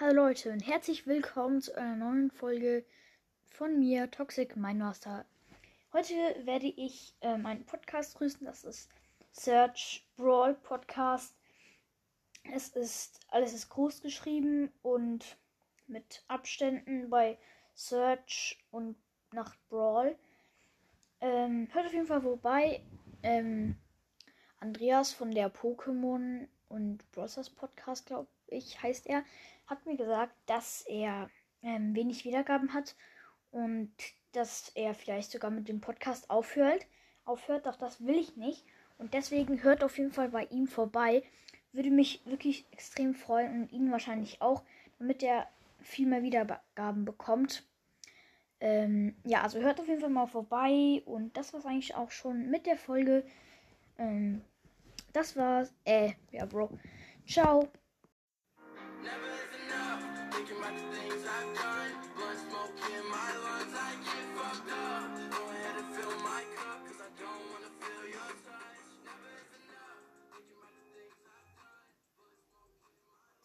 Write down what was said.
Hallo Leute und herzlich willkommen zu einer neuen Folge von mir, Toxic Mindmaster. Heute werde ich ähm, einen Podcast grüßen, das ist Search Brawl Podcast. Es ist, alles ist groß geschrieben und mit Abständen bei Search und nach Brawl. Ähm, hört auf jeden Fall vorbei. Ähm, Andreas von der Pokémon und Brothers Podcast, glaube ich, heißt er, hat mir gesagt, dass er ähm, wenig Wiedergaben hat und dass er vielleicht sogar mit dem Podcast aufhört. Aufhört, doch das will ich nicht. Und deswegen hört auf jeden Fall bei ihm vorbei. Würde mich wirklich extrem freuen und ihn wahrscheinlich auch, damit er viel mehr Wiedergaben bekommt. Ähm, ja, also hört auf jeden Fall mal vorbei. Und das war's eigentlich auch schon mit der Folge. Ähm, das war's. Äh, ja, Bro. Ciao. Never is enough. Thinking about the things I've done. Blunt smoke in.